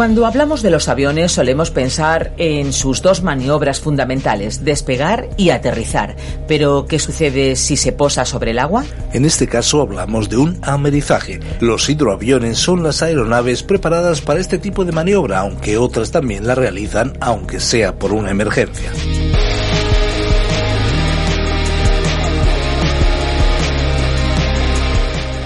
Cuando hablamos de los aviones solemos pensar en sus dos maniobras fundamentales, despegar y aterrizar. Pero, ¿qué sucede si se posa sobre el agua? En este caso hablamos de un amerizaje. Los hidroaviones son las aeronaves preparadas para este tipo de maniobra, aunque otras también la realizan, aunque sea por una emergencia.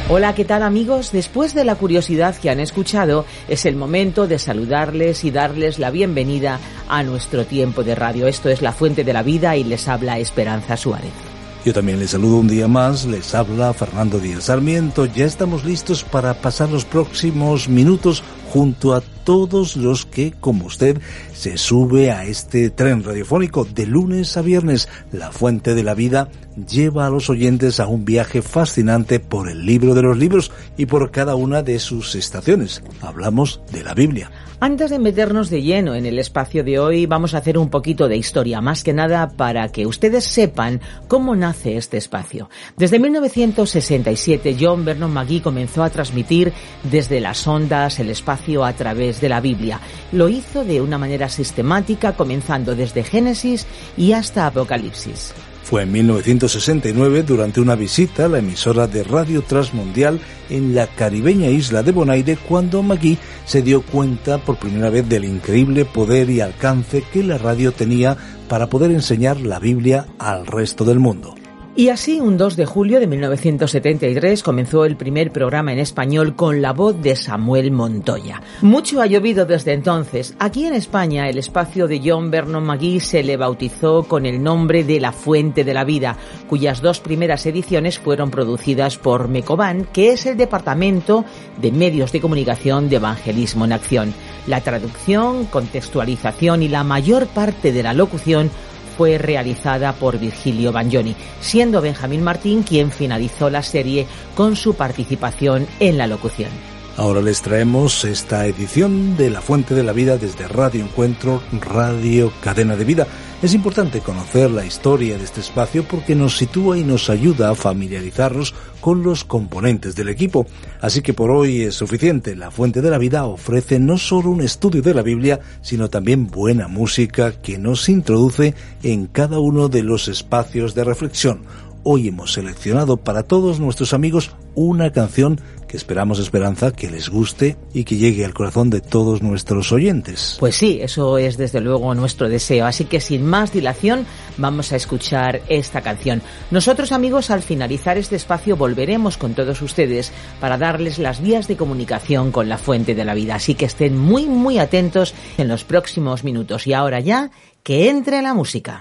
Hola, ¿qué tal amigos? Después de la curiosidad que han escuchado, es el momento de saludarles y darles la bienvenida a nuestro tiempo de radio. Esto es La Fuente de la Vida y les habla Esperanza Suárez. Yo también les saludo un día más, les habla Fernando Díaz Sarmiento. Ya estamos listos para pasar los próximos minutos junto a todos los que, como usted, se sube a este tren radiofónico de lunes a viernes. La Fuente de la Vida lleva a los oyentes a un viaje fascinante por el libro de los libros y por cada una de sus estaciones. Hablamos de la Biblia. Antes de meternos de lleno en el espacio de hoy, vamos a hacer un poquito de historia, más que nada para que ustedes sepan cómo nace este espacio. Desde 1967, John Vernon McGee comenzó a transmitir desde las ondas el espacio a través de la Biblia. Lo hizo de una manera sistemática, comenzando desde Génesis y hasta Apocalipsis. Fue en 1969, durante una visita a la emisora de Radio Transmundial en la caribeña isla de Bonaire, cuando Magui se dio cuenta por primera vez del increíble poder y alcance que la radio tenía para poder enseñar la Biblia al resto del mundo. Y así, un 2 de julio de 1973 comenzó el primer programa en español con la voz de Samuel Montoya. Mucho ha llovido desde entonces. Aquí en España, el espacio de John Vernon McGee se le bautizó con el nombre de La Fuente de la Vida, cuyas dos primeras ediciones fueron producidas por Mecoban, que es el Departamento de Medios de Comunicación de Evangelismo en Acción. La traducción, contextualización y la mayor parte de la locución fue realizada por Virgilio Bagnoni, siendo Benjamín Martín quien finalizó la serie con su participación en la locución. Ahora les traemos esta edición de La Fuente de la Vida desde Radio Encuentro, Radio Cadena de Vida. Es importante conocer la historia de este espacio porque nos sitúa y nos ayuda a familiarizarnos con los componentes del equipo. Así que por hoy es suficiente. La Fuente de la Vida ofrece no solo un estudio de la Biblia, sino también buena música que nos introduce en cada uno de los espacios de reflexión. Hoy hemos seleccionado para todos nuestros amigos una canción que esperamos, Esperanza, que les guste y que llegue al corazón de todos nuestros oyentes. Pues sí, eso es desde luego nuestro deseo. Así que sin más dilación, vamos a escuchar esta canción. Nosotros, amigos, al finalizar este espacio volveremos con todos ustedes para darles las vías de comunicación con la fuente de la vida. Así que estén muy, muy atentos en los próximos minutos. Y ahora ya, que entre la música.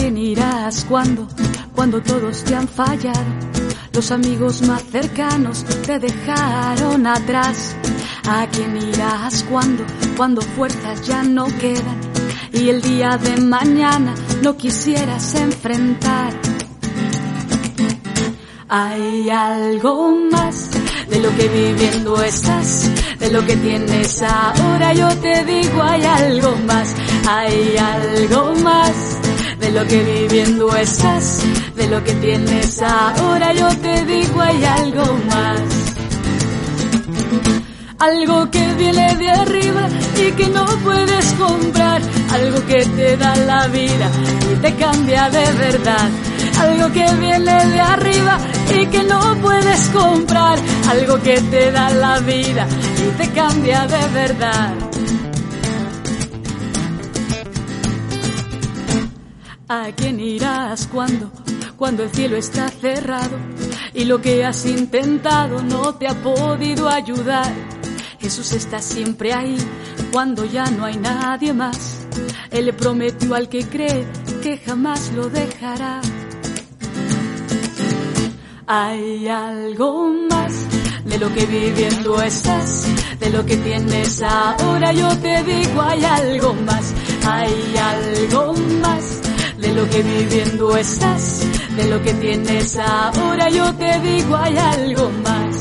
Quién irás cuando, cuando todos te han fallado? Los amigos más cercanos te dejaron atrás. ¿A quién irás cuando, cuando fuerzas ya no quedan? Y el día de mañana no quisieras enfrentar. Hay algo más de lo que viviendo estás, de lo que tienes ahora. Yo te digo, hay algo más, hay algo más de lo que viviendo estás, de lo que tienes ahora, yo te digo hay algo más. Algo que viene de arriba y que no puedes comprar, algo que te da la vida y te cambia de verdad. Algo que viene de arriba y que no puedes comprar, algo que te da la vida y te cambia de verdad. ¿A quién irás cuando, cuando el cielo está cerrado y lo que has intentado no te ha podido ayudar? Jesús está siempre ahí cuando ya no hay nadie más. Él le prometió al que cree que jamás lo dejará. Hay algo más de lo que viviendo estás, de lo que tienes ahora. Yo te digo, hay algo más, hay algo más de lo que viviendo estás, de lo que tienes ahora. Yo te digo, hay algo más.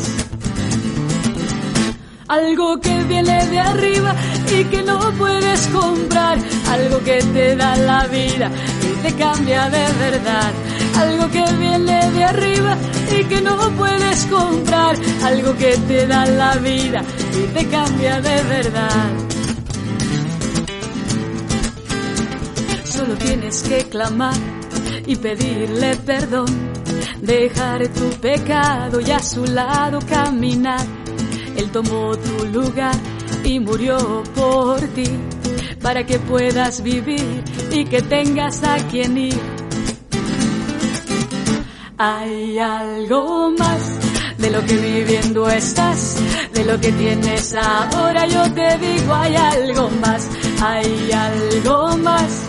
Algo que viene de arriba y que no puedes comprar. Algo que te da la vida y te cambia de verdad. Algo que viene de arriba y que no puedes comprar. Algo que te da la vida y te cambia de verdad. Solo tienes que clamar y pedirle perdón. Dejar tu pecado y a su lado caminar él tomó tu lugar y murió por ti, para que puedas vivir y que tengas a quien ir. Hay algo más de lo que viviendo estás, de lo que tienes ahora. Yo te digo, hay algo más, hay algo más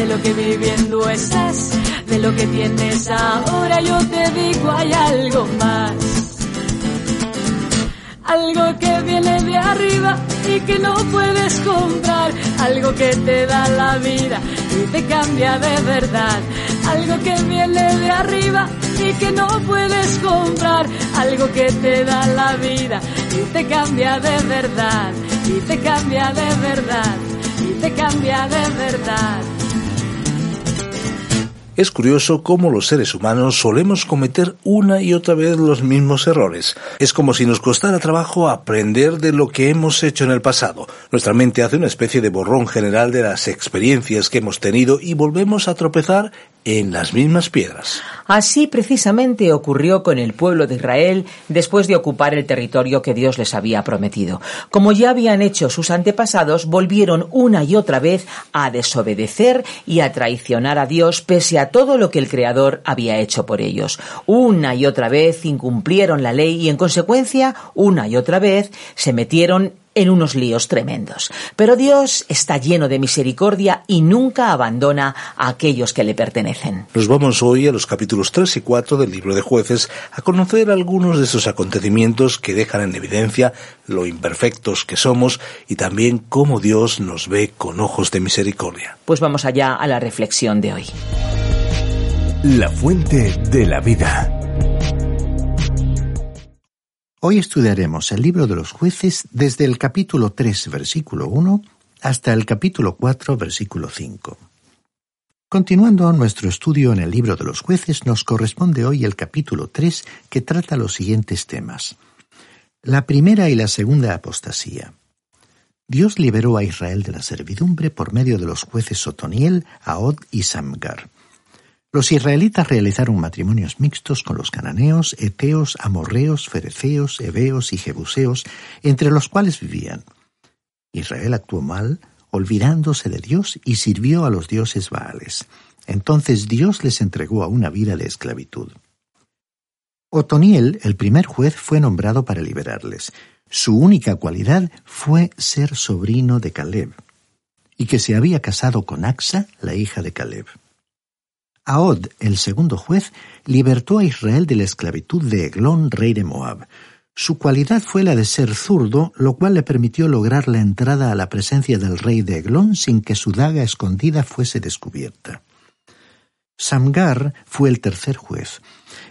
de lo que viviendo estás, de lo que tienes ahora. Yo te digo, hay algo más. Algo que viene de arriba y que no puedes comprar, algo que te da la vida y te cambia de verdad, algo que viene de arriba y que no puedes comprar, algo que te da la vida y te cambia de verdad, y te cambia de verdad, y te cambia de verdad. Es curioso cómo los seres humanos solemos cometer una y otra vez los mismos errores. Es como si nos costara trabajo aprender de lo que hemos hecho en el pasado. Nuestra mente hace una especie de borrón general de las experiencias que hemos tenido y volvemos a tropezar en las mismas piedras. Así precisamente ocurrió con el pueblo de Israel después de ocupar el territorio que Dios les había prometido. Como ya habían hecho sus antepasados, volvieron una y otra vez a desobedecer y a traicionar a Dios pese a todo lo que el Creador había hecho por ellos. Una y otra vez incumplieron la ley y en consecuencia, una y otra vez se metieron en unos líos tremendos. Pero Dios está lleno de misericordia y nunca abandona a aquellos que le pertenecen. Nos vamos hoy a los capítulos 3 y 4 del libro de jueces a conocer algunos de esos acontecimientos que dejan en evidencia lo imperfectos que somos y también cómo Dios nos ve con ojos de misericordia. Pues vamos allá a la reflexión de hoy. La fuente de la vida. Hoy estudiaremos el libro de los jueces desde el capítulo 3, versículo 1, hasta el capítulo 4, versículo 5. Continuando nuestro estudio en el libro de los jueces, nos corresponde hoy el capítulo 3 que trata los siguientes temas. La primera y la segunda apostasía. Dios liberó a Israel de la servidumbre por medio de los jueces Otoniel, Ahod y Samgar. Los israelitas realizaron matrimonios mixtos con los cananeos, eteos, amorreos, fereceos, heveos y jebuseos, entre los cuales vivían. Israel actuó mal, olvidándose de Dios y sirvió a los dioses Baales. Entonces Dios les entregó a una vida de esclavitud. Otoniel, el primer juez, fue nombrado para liberarles. Su única cualidad fue ser sobrino de Caleb, y que se había casado con Axa, la hija de Caleb. Ahod, el segundo juez, libertó a Israel de la esclavitud de Eglón, rey de Moab. Su cualidad fue la de ser zurdo, lo cual le permitió lograr la entrada a la presencia del rey de Eglón sin que su daga escondida fuese descubierta. Samgar fue el tercer juez.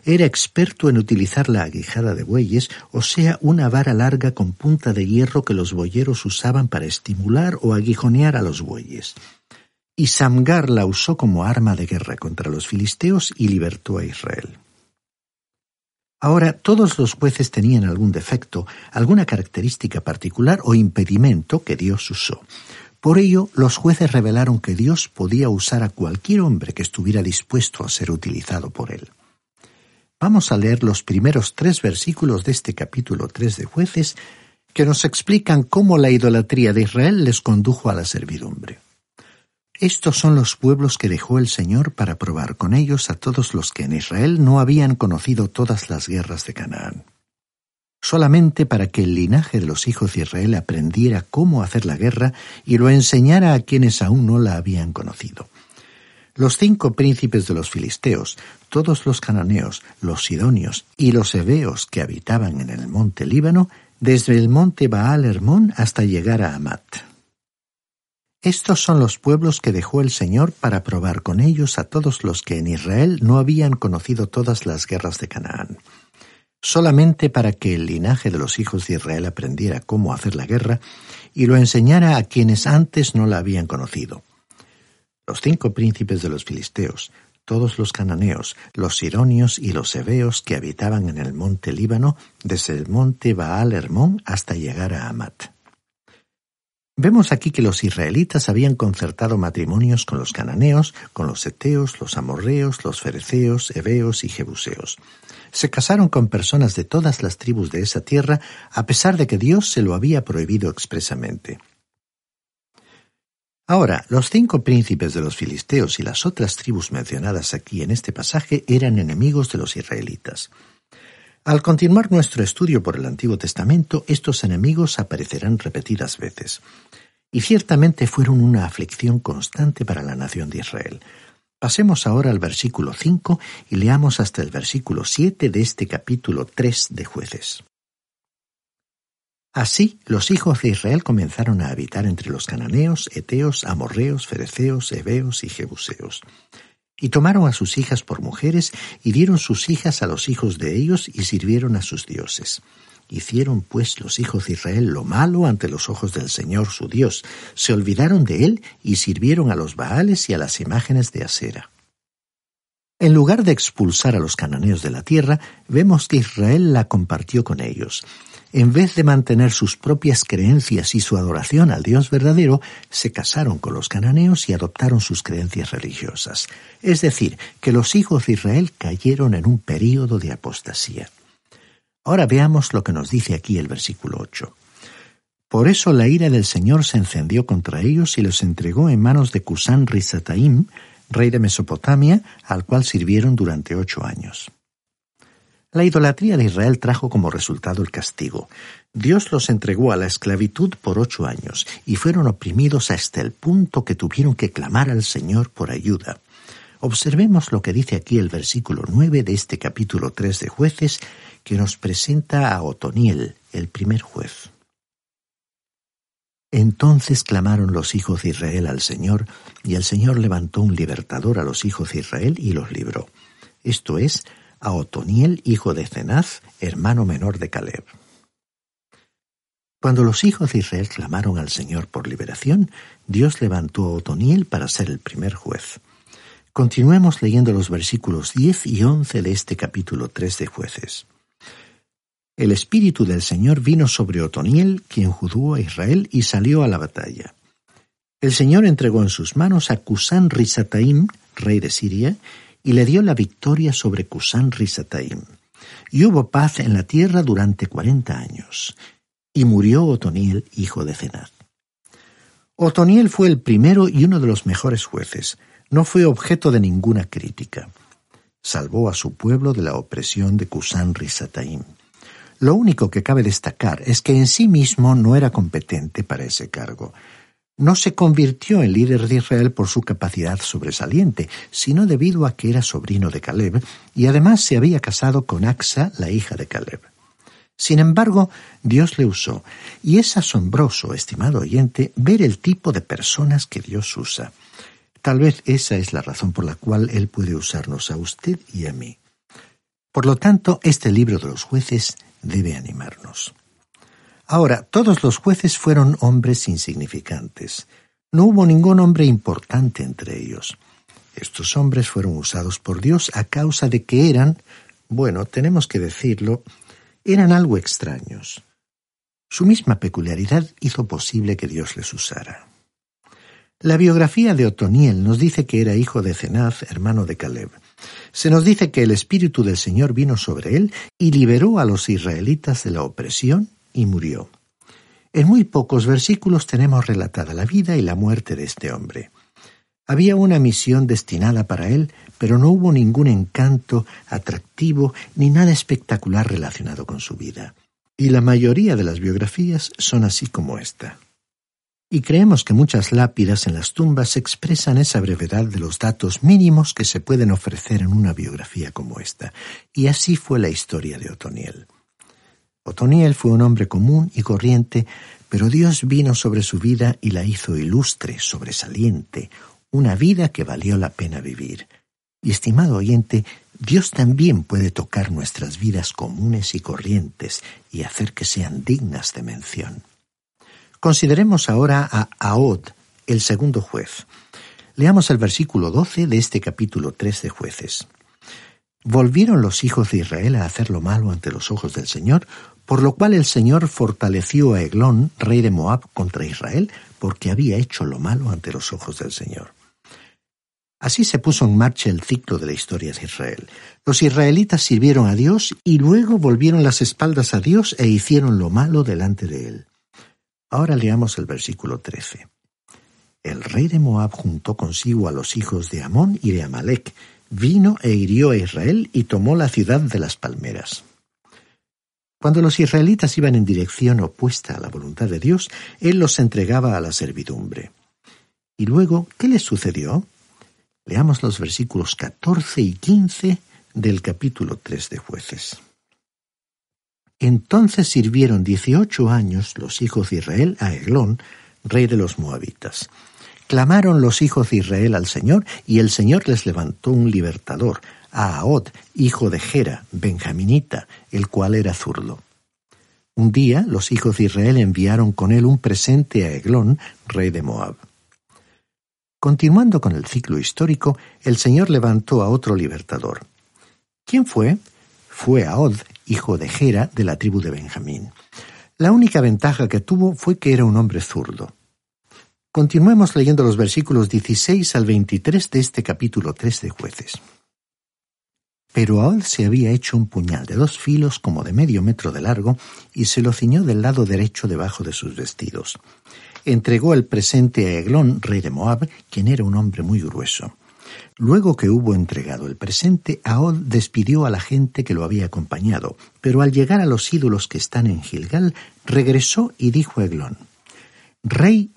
Era experto en utilizar la aguijada de bueyes, o sea, una vara larga con punta de hierro que los boyeros usaban para estimular o aguijonear a los bueyes y Samgar la usó como arma de guerra contra los filisteos y libertó a Israel. Ahora, todos los jueces tenían algún defecto, alguna característica particular o impedimento que Dios usó. Por ello, los jueces revelaron que Dios podía usar a cualquier hombre que estuviera dispuesto a ser utilizado por él. Vamos a leer los primeros tres versículos de este capítulo 3 de jueces que nos explican cómo la idolatría de Israel les condujo a la servidumbre. Estos son los pueblos que dejó el Señor para probar con ellos a todos los que en Israel no habían conocido todas las guerras de Canaán. Solamente para que el linaje de los hijos de Israel aprendiera cómo hacer la guerra y lo enseñara a quienes aún no la habían conocido. Los cinco príncipes de los filisteos, todos los cananeos, los sidonios y los heveos que habitaban en el monte Líbano, desde el monte Baal Hermón hasta llegar a Amat. Estos son los pueblos que dejó el Señor para probar con ellos a todos los que en Israel no habían conocido todas las guerras de Canaán. Solamente para que el linaje de los hijos de Israel aprendiera cómo hacer la guerra y lo enseñara a quienes antes no la habían conocido. Los cinco príncipes de los filisteos, todos los cananeos, los sironios y los heveos que habitaban en el monte Líbano, desde el monte Baal Hermón hasta llegar a Amat. Vemos aquí que los israelitas habían concertado matrimonios con los cananeos, con los eteos, los amorreos, los fereceos, heveos y jebuseos. Se casaron con personas de todas las tribus de esa tierra, a pesar de que Dios se lo había prohibido expresamente. Ahora, los cinco príncipes de los filisteos y las otras tribus mencionadas aquí en este pasaje eran enemigos de los israelitas. Al continuar nuestro estudio por el Antiguo Testamento, estos enemigos aparecerán repetidas veces, y ciertamente fueron una aflicción constante para la nación de Israel. Pasemos ahora al versículo 5 y leamos hasta el versículo 7 de este capítulo 3 de jueces. Así los hijos de Israel comenzaron a habitar entre los cananeos, eteos, amorreos, fereceos, heveos y jebuseos. Y tomaron a sus hijas por mujeres, y dieron sus hijas a los hijos de ellos, y sirvieron a sus dioses. Hicieron pues los hijos de Israel lo malo ante los ojos del Señor su Dios, se olvidaron de él y sirvieron a los Baales y a las imágenes de Asera. En lugar de expulsar a los cananeos de la tierra, vemos que Israel la compartió con ellos, en vez de mantener sus propias creencias y su adoración al Dios verdadero, se casaron con los cananeos y adoptaron sus creencias religiosas. Es decir, que los hijos de Israel cayeron en un período de apostasía. Ahora veamos lo que nos dice aquí el versículo 8. Por eso la ira del Señor se encendió contra ellos y los entregó en manos de Cusán Rizataim, rey de Mesopotamia, al cual sirvieron durante ocho años. La idolatría de Israel trajo como resultado el castigo. Dios los entregó a la esclavitud por ocho años y fueron oprimidos hasta el punto que tuvieron que clamar al Señor por ayuda. Observemos lo que dice aquí el versículo nueve de este capítulo tres de jueces que nos presenta a Otoniel, el primer juez. Entonces clamaron los hijos de Israel al Señor, y el Señor levantó un libertador a los hijos de Israel y los libró. Esto es, a Otoniel, hijo de Cenaz, hermano menor de Caleb. Cuando los hijos de Israel clamaron al Señor por liberación, Dios levantó a Otoniel para ser el primer juez. Continuemos leyendo los versículos 10 y 11 de este capítulo 3 de jueces. El Espíritu del Señor vino sobre Otoniel, quien judúo a Israel, y salió a la batalla. El Señor entregó en sus manos a Cusán Risataim, rey de Siria, y le dio la victoria sobre Cusán Risataim. Y hubo paz en la tierra durante cuarenta años. Y murió Otoniel, hijo de Cenaz. Otoniel fue el primero y uno de los mejores jueces. No fue objeto de ninguna crítica. Salvó a su pueblo de la opresión de Cusán Risataim. Lo único que cabe destacar es que en sí mismo no era competente para ese cargo no se convirtió en líder de Israel por su capacidad sobresaliente, sino debido a que era sobrino de Caleb y además se había casado con Axa, la hija de Caleb. Sin embargo, Dios le usó, y es asombroso, estimado oyente, ver el tipo de personas que Dios usa. Tal vez esa es la razón por la cual Él puede usarnos a usted y a mí. Por lo tanto, este libro de los jueces debe animarnos. Ahora, todos los jueces fueron hombres insignificantes. No hubo ningún hombre importante entre ellos. Estos hombres fueron usados por Dios a causa de que eran, bueno, tenemos que decirlo, eran algo extraños. Su misma peculiaridad hizo posible que Dios les usara. La biografía de Otoniel nos dice que era hijo de Cenaz, hermano de Caleb. Se nos dice que el Espíritu del Señor vino sobre él y liberó a los israelitas de la opresión y murió. En muy pocos versículos tenemos relatada la vida y la muerte de este hombre. Había una misión destinada para él, pero no hubo ningún encanto atractivo ni nada espectacular relacionado con su vida. Y la mayoría de las biografías son así como esta. Y creemos que muchas lápidas en las tumbas expresan esa brevedad de los datos mínimos que se pueden ofrecer en una biografía como esta. Y así fue la historia de Otoniel. Otoniel fue un hombre común y corriente, pero Dios vino sobre su vida y la hizo ilustre, sobresaliente, una vida que valió la pena vivir. Y estimado oyente, Dios también puede tocar nuestras vidas comunes y corrientes y hacer que sean dignas de mención. Consideremos ahora a Ahod, el segundo juez. Leamos el versículo 12 de este capítulo 3 de jueces. Volvieron los hijos de Israel a hacer lo malo ante los ojos del Señor, por lo cual el Señor fortaleció a Eglón, rey de Moab, contra Israel, porque había hecho lo malo ante los ojos del Señor. Así se puso en marcha el ciclo de la historia de Israel. Los israelitas sirvieron a Dios y luego volvieron las espaldas a Dios e hicieron lo malo delante de él. Ahora leamos el versículo 13. El rey de Moab juntó consigo a los hijos de Amón y de Amalek, vino e hirió a Israel y tomó la ciudad de las palmeras. Cuando los israelitas iban en dirección opuesta a la voluntad de Dios, Él los entregaba a la servidumbre. Y luego, ¿qué les sucedió? Leamos los versículos 14 y 15 del capítulo 3 de jueces. Entonces sirvieron dieciocho años los hijos de Israel a Eglón, rey de los moabitas. Clamaron los hijos de Israel al Señor, y el Señor les levantó un libertador, a Ahod, hijo de Gera, benjaminita, el cual era zurdo. Un día los hijos de Israel enviaron con él un presente a Eglón, rey de Moab. Continuando con el ciclo histórico, el Señor levantó a otro libertador. ¿Quién fue? Fue Ahod, hijo de Gera, de la tribu de Benjamín. La única ventaja que tuvo fue que era un hombre zurdo. Continuemos leyendo los versículos 16 al 23 de este capítulo 3 de jueces. Pero Ahod se había hecho un puñal de dos filos como de medio metro de largo y se lo ciñó del lado derecho debajo de sus vestidos. Entregó el presente a Eglón, rey de Moab, quien era un hombre muy grueso. Luego que hubo entregado el presente, Ahod despidió a la gente que lo había acompañado, pero al llegar a los ídolos que están en Gilgal, regresó y dijo a Eglón, Rey,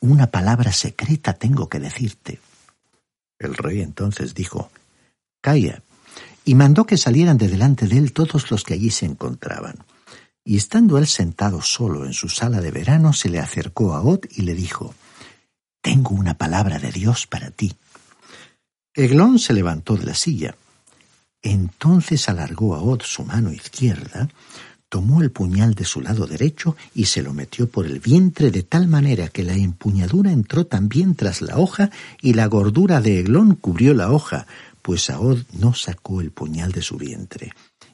una palabra secreta tengo que decirte. El rey entonces dijo, Calla, y mandó que salieran de delante de él todos los que allí se encontraban. Y estando él sentado solo en su sala de verano, se le acercó a Od y le dijo, Tengo una palabra de Dios para ti. Eglón se levantó de la silla. Entonces alargó a Od su mano izquierda, tomó el puñal de su lado derecho y se lo metió por el vientre de tal manera que la empuñadura entró también tras la hoja y la gordura de Eglón cubrió la hoja, pues Ahod no sacó el puñal de su vientre,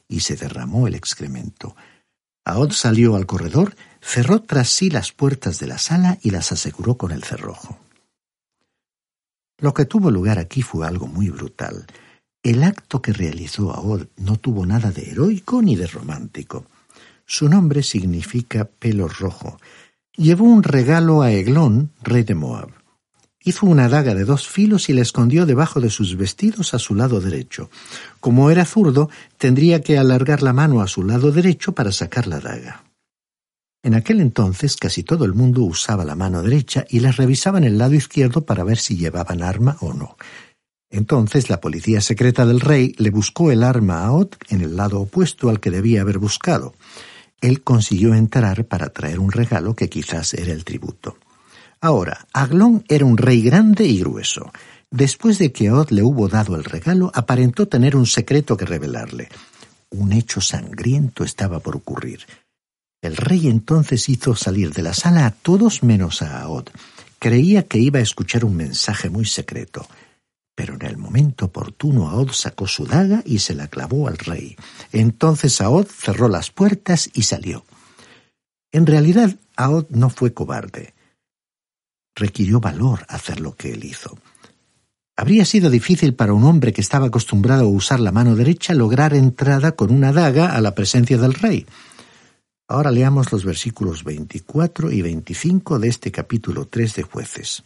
y se derramó el excremento. Ahod salió al corredor, cerró tras sí las puertas de la sala y las aseguró con el cerrojo. Lo que tuvo lugar aquí fue algo muy brutal. El acto que realizó Ahod no tuvo nada de heroico ni de romántico. Su nombre significa pelo rojo. Llevó un regalo a Eglón, rey de Moab. Hizo una daga de dos filos y la escondió debajo de sus vestidos a su lado derecho. Como era zurdo, tendría que alargar la mano a su lado derecho para sacar la daga. En aquel entonces casi todo el mundo usaba la mano derecha y les revisaban el lado izquierdo para ver si llevaban arma o no. Entonces la policía secreta del rey le buscó el arma a Ot en el lado opuesto al que debía haber buscado. Él consiguió entrar para traer un regalo que quizás era el tributo. Ahora, Aglón era un rey grande y grueso. Después de que Od le hubo dado el regalo, aparentó tener un secreto que revelarle. Un hecho sangriento estaba por ocurrir. El rey entonces hizo salir de la sala a todos menos a Aod. Creía que iba a escuchar un mensaje muy secreto. Pero en el momento oportuno Aod sacó su daga y se la clavó al rey. Entonces Aod cerró las puertas y salió. En realidad, Aod no fue cobarde requirió valor hacer lo que él hizo. Habría sido difícil para un hombre que estaba acostumbrado a usar la mano derecha lograr entrada con una daga a la presencia del rey. Ahora leamos los versículos 24 y 25 de este capítulo 3 de jueces.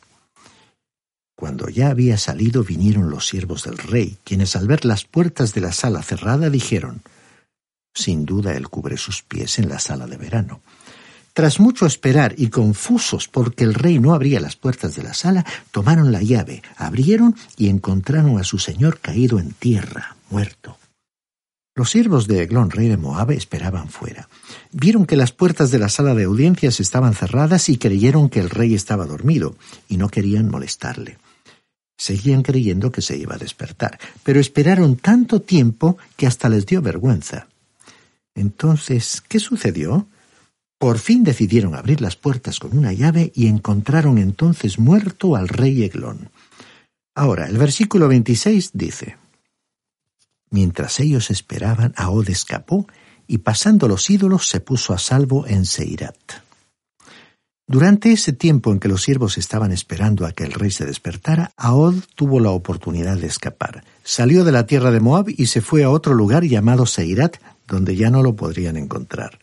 Cuando ya había salido vinieron los siervos del rey, quienes al ver las puertas de la sala cerrada dijeron, Sin duda él cubre sus pies en la sala de verano. Tras mucho esperar y confusos porque el rey no abría las puertas de la sala, tomaron la llave, abrieron y encontraron a su señor caído en tierra, muerto. Los siervos de Eglón, rey de Moab, esperaban fuera. Vieron que las puertas de la sala de audiencias estaban cerradas y creyeron que el rey estaba dormido, y no querían molestarle. Seguían creyendo que se iba a despertar, pero esperaron tanto tiempo que hasta les dio vergüenza. Entonces, ¿qué sucedió? Por fin decidieron abrir las puertas con una llave y encontraron entonces muerto al rey Eglón. Ahora, el versículo 26 dice, Mientras ellos esperaban, Ahod escapó y pasando los ídolos se puso a salvo en Seirat. Durante ese tiempo en que los siervos estaban esperando a que el rey se despertara, Ahod tuvo la oportunidad de escapar. Salió de la tierra de Moab y se fue a otro lugar llamado Seirat, donde ya no lo podrían encontrar.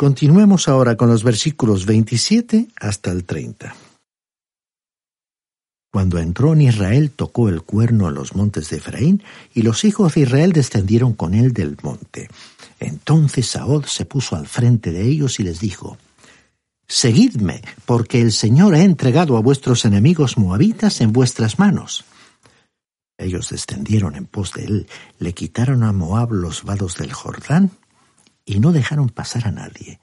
Continuemos ahora con los versículos 27 hasta el 30. Cuando entró en Israel tocó el cuerno en los montes de Efraín, y los hijos de Israel descendieron con él del monte. Entonces Saod se puso al frente de ellos y les dijo, Seguidme, porque el Señor ha entregado a vuestros enemigos moabitas en vuestras manos. Ellos descendieron en pos de él, le quitaron a Moab los vados del Jordán y no dejaron pasar a nadie.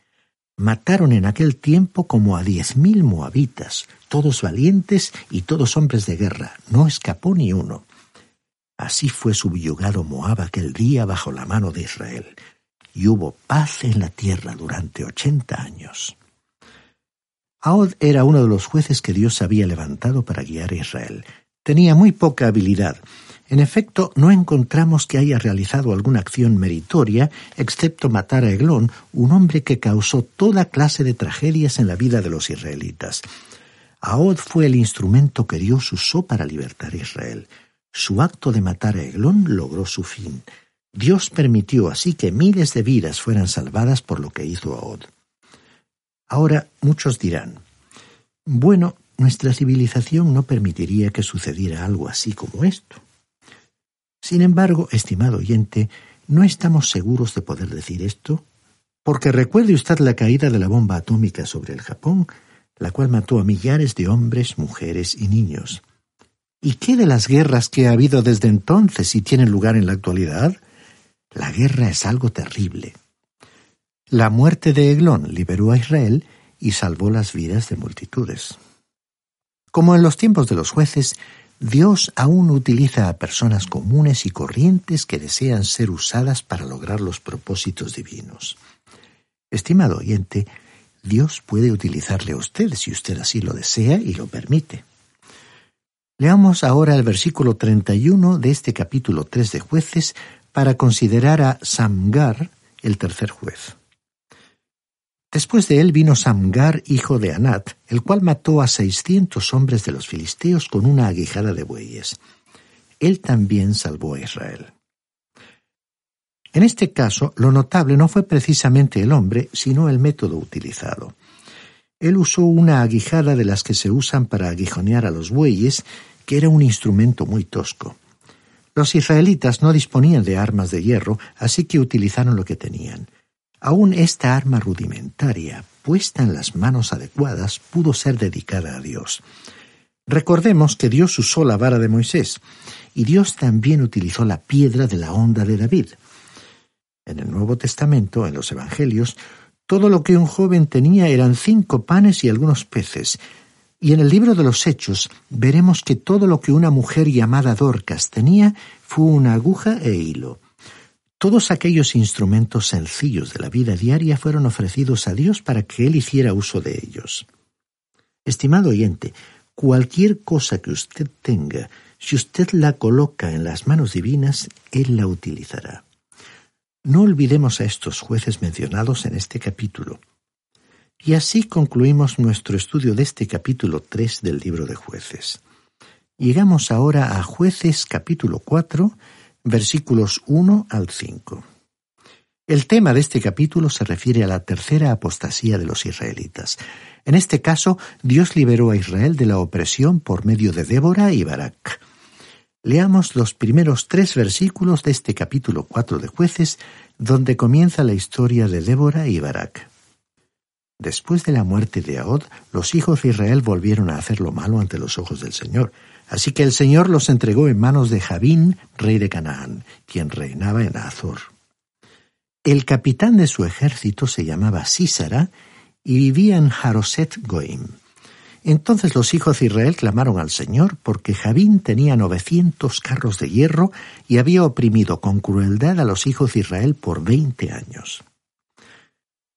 Mataron en aquel tiempo como a diez mil moabitas, todos valientes y todos hombres de guerra, no escapó ni uno. Así fue subyugado Moab aquel día bajo la mano de Israel, y hubo paz en la tierra durante ochenta años. Ahod era uno de los jueces que Dios había levantado para guiar a Israel. Tenía muy poca habilidad, en efecto, no encontramos que haya realizado alguna acción meritoria, excepto matar a Eglón, un hombre que causó toda clase de tragedias en la vida de los israelitas. Ahod fue el instrumento que Dios usó para libertar a Israel. Su acto de matar a Eglón logró su fin. Dios permitió así que miles de vidas fueran salvadas por lo que hizo Ahod. Ahora muchos dirán, bueno, nuestra civilización no permitiría que sucediera algo así como esto. Sin embargo, estimado oyente, no estamos seguros de poder decir esto, porque recuerde usted la caída de la bomba atómica sobre el Japón, la cual mató a millares de hombres, mujeres y niños. ¿Y qué de las guerras que ha habido desde entonces y tienen lugar en la actualidad? La guerra es algo terrible. La muerte de Eglón liberó a Israel y salvó las vidas de multitudes. Como en los tiempos de los jueces, Dios aún utiliza a personas comunes y corrientes que desean ser usadas para lograr los propósitos divinos. Estimado oyente, Dios puede utilizarle a usted si usted así lo desea y lo permite. Leamos ahora el versículo 31 de este capítulo 3 de jueces para considerar a Samgar el tercer juez. Después de él vino Samgar, hijo de Anat, el cual mató a seiscientos hombres de los filisteos con una aguijada de bueyes. Él también salvó a Israel. En este caso, lo notable no fue precisamente el hombre, sino el método utilizado. Él usó una aguijada de las que se usan para aguijonear a los bueyes, que era un instrumento muy tosco. Los israelitas no disponían de armas de hierro, así que utilizaron lo que tenían. Aún esta arma rudimentaria, puesta en las manos adecuadas, pudo ser dedicada a Dios. Recordemos que Dios usó la vara de Moisés, y Dios también utilizó la piedra de la onda de David. En el Nuevo Testamento, en los Evangelios, todo lo que un joven tenía eran cinco panes y algunos peces, y en el libro de los Hechos veremos que todo lo que una mujer llamada Dorcas tenía fue una aguja e hilo. Todos aquellos instrumentos sencillos de la vida diaria fueron ofrecidos a Dios para que Él hiciera uso de ellos. Estimado oyente, cualquier cosa que usted tenga, si usted la coloca en las manos divinas, Él la utilizará. No olvidemos a estos jueces mencionados en este capítulo. Y así concluimos nuestro estudio de este capítulo 3 del libro de jueces. Llegamos ahora a jueces capítulo 4, versículos 1 al 5. El tema de este capítulo se refiere a la tercera apostasía de los israelitas. En este caso, Dios liberó a Israel de la opresión por medio de Débora y Barak. Leamos los primeros tres versículos de este capítulo 4 de jueces, donde comienza la historia de Débora y Barak. Después de la muerte de Ahod, los hijos de Israel volvieron a hacer lo malo ante los ojos del Señor. Así que el Señor los entregó en manos de Jabín, rey de Canaán, quien reinaba en Azor. El capitán de su ejército se llamaba Sísara y vivía en Jaroset Goim. Entonces los hijos de Israel clamaron al Señor porque Jabín tenía novecientos carros de hierro y había oprimido con crueldad a los hijos de Israel por veinte años.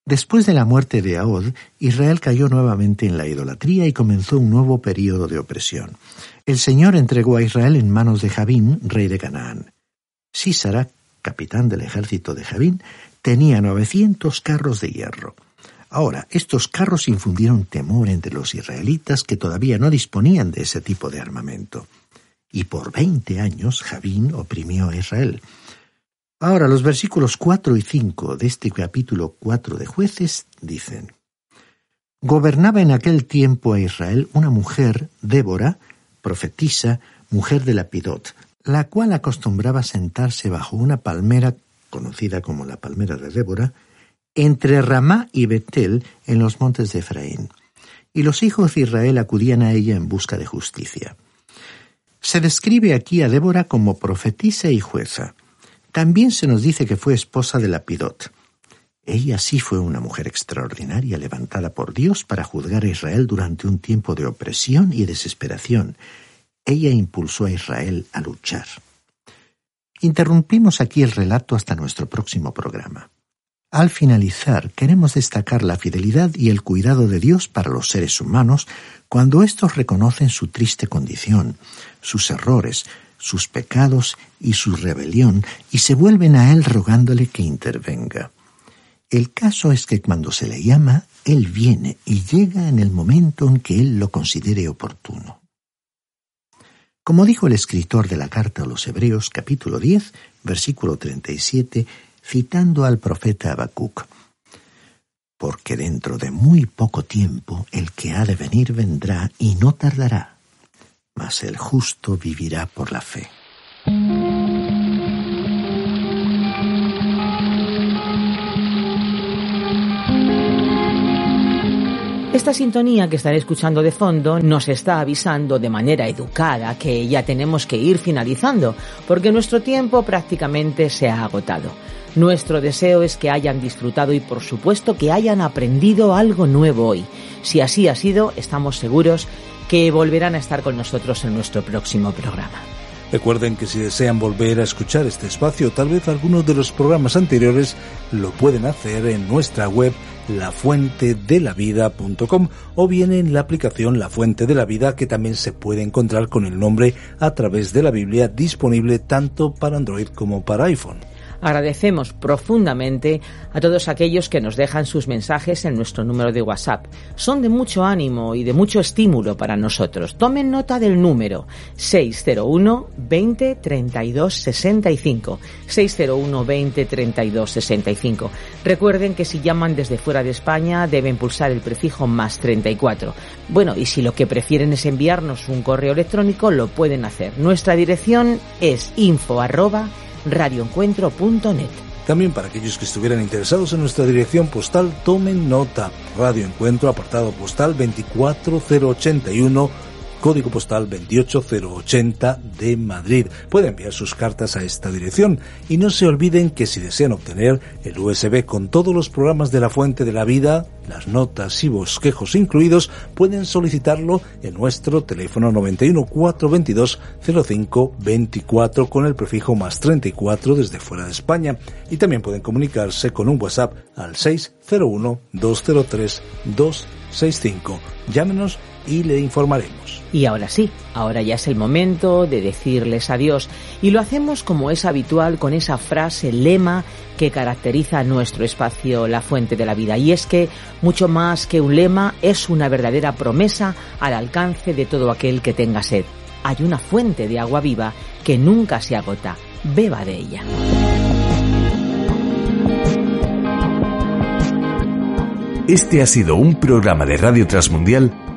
Después de la muerte de Ahod, Israel cayó nuevamente en la idolatría y comenzó un nuevo período de opresión. El Señor entregó a Israel en manos de Jabín, rey de Canaán. Sísara, capitán del ejército de Jabín, tenía novecientos carros de hierro. Ahora, estos carros infundieron temor entre los israelitas que todavía no disponían de ese tipo de armamento. Y por veinte años Javín oprimió a Israel. Ahora, los versículos cuatro y cinco de este capítulo cuatro de jueces dicen Gobernaba en aquel tiempo a Israel una mujer, Débora, profetisa, mujer de Lapidot, la cual acostumbraba sentarse bajo una palmera, conocida como la palmera de Débora, entre Ramá y Betel en los montes de Efraín, y los hijos de Israel acudían a ella en busca de justicia. Se describe aquí a Débora como profetisa y jueza. También se nos dice que fue esposa de Lapidot. Ella sí fue una mujer extraordinaria levantada por Dios para juzgar a Israel durante un tiempo de opresión y desesperación. Ella impulsó a Israel a luchar. Interrumpimos aquí el relato hasta nuestro próximo programa. Al finalizar, queremos destacar la fidelidad y el cuidado de Dios para los seres humanos cuando éstos reconocen su triste condición, sus errores, sus pecados y su rebelión y se vuelven a Él rogándole que intervenga. El caso es que cuando se le llama, Él viene y llega en el momento en que Él lo considere oportuno. Como dijo el escritor de la carta a los Hebreos capítulo 10, versículo 37, citando al profeta Habacuc, porque dentro de muy poco tiempo el que ha de venir vendrá y no tardará, mas el justo vivirá por la fe. Esta sintonía que estaré escuchando de fondo nos está avisando de manera educada que ya tenemos que ir finalizando, porque nuestro tiempo prácticamente se ha agotado. Nuestro deseo es que hayan disfrutado y por supuesto que hayan aprendido algo nuevo hoy. Si así ha sido, estamos seguros que volverán a estar con nosotros en nuestro próximo programa. Recuerden que si desean volver a escuchar este espacio, tal vez algunos de los programas anteriores, lo pueden hacer en nuestra web lafuentedelavida.com o bien en la aplicación La Fuente de la Vida que también se puede encontrar con el nombre a través de la Biblia disponible tanto para Android como para iPhone. Agradecemos profundamente a todos aquellos que nos dejan sus mensajes en nuestro número de WhatsApp. Son de mucho ánimo y de mucho estímulo para nosotros. Tomen nota del número 601 20 32 65. 601 20 32 65. Recuerden que si llaman desde fuera de España deben pulsar el prefijo más 34. Bueno, y si lo que prefieren es enviarnos un correo electrónico, lo pueden hacer. Nuestra dirección es info arroba radioencuentro.net. También para aquellos que estuvieran interesados en nuestra dirección postal, tomen nota. Radio Encuentro, apartado postal 24081 código postal 28080 de Madrid. Puede enviar sus cartas a esta dirección y no se olviden que si desean obtener el USB con todos los programas de la Fuente de la Vida, las notas y bosquejos incluidos, pueden solicitarlo en nuestro teléfono 91 422 05 24 con el prefijo más 34 desde fuera de España y también pueden comunicarse con un WhatsApp al 601 203 265. Llámenos y le informaremos. Y ahora sí, ahora ya es el momento de decirles adiós y lo hacemos como es habitual con esa frase lema que caracteriza nuestro espacio La Fuente de la Vida y es que mucho más que un lema es una verdadera promesa al alcance de todo aquel que tenga sed. Hay una fuente de agua viva que nunca se agota. Beba de ella. Este ha sido un programa de Radio Transmundial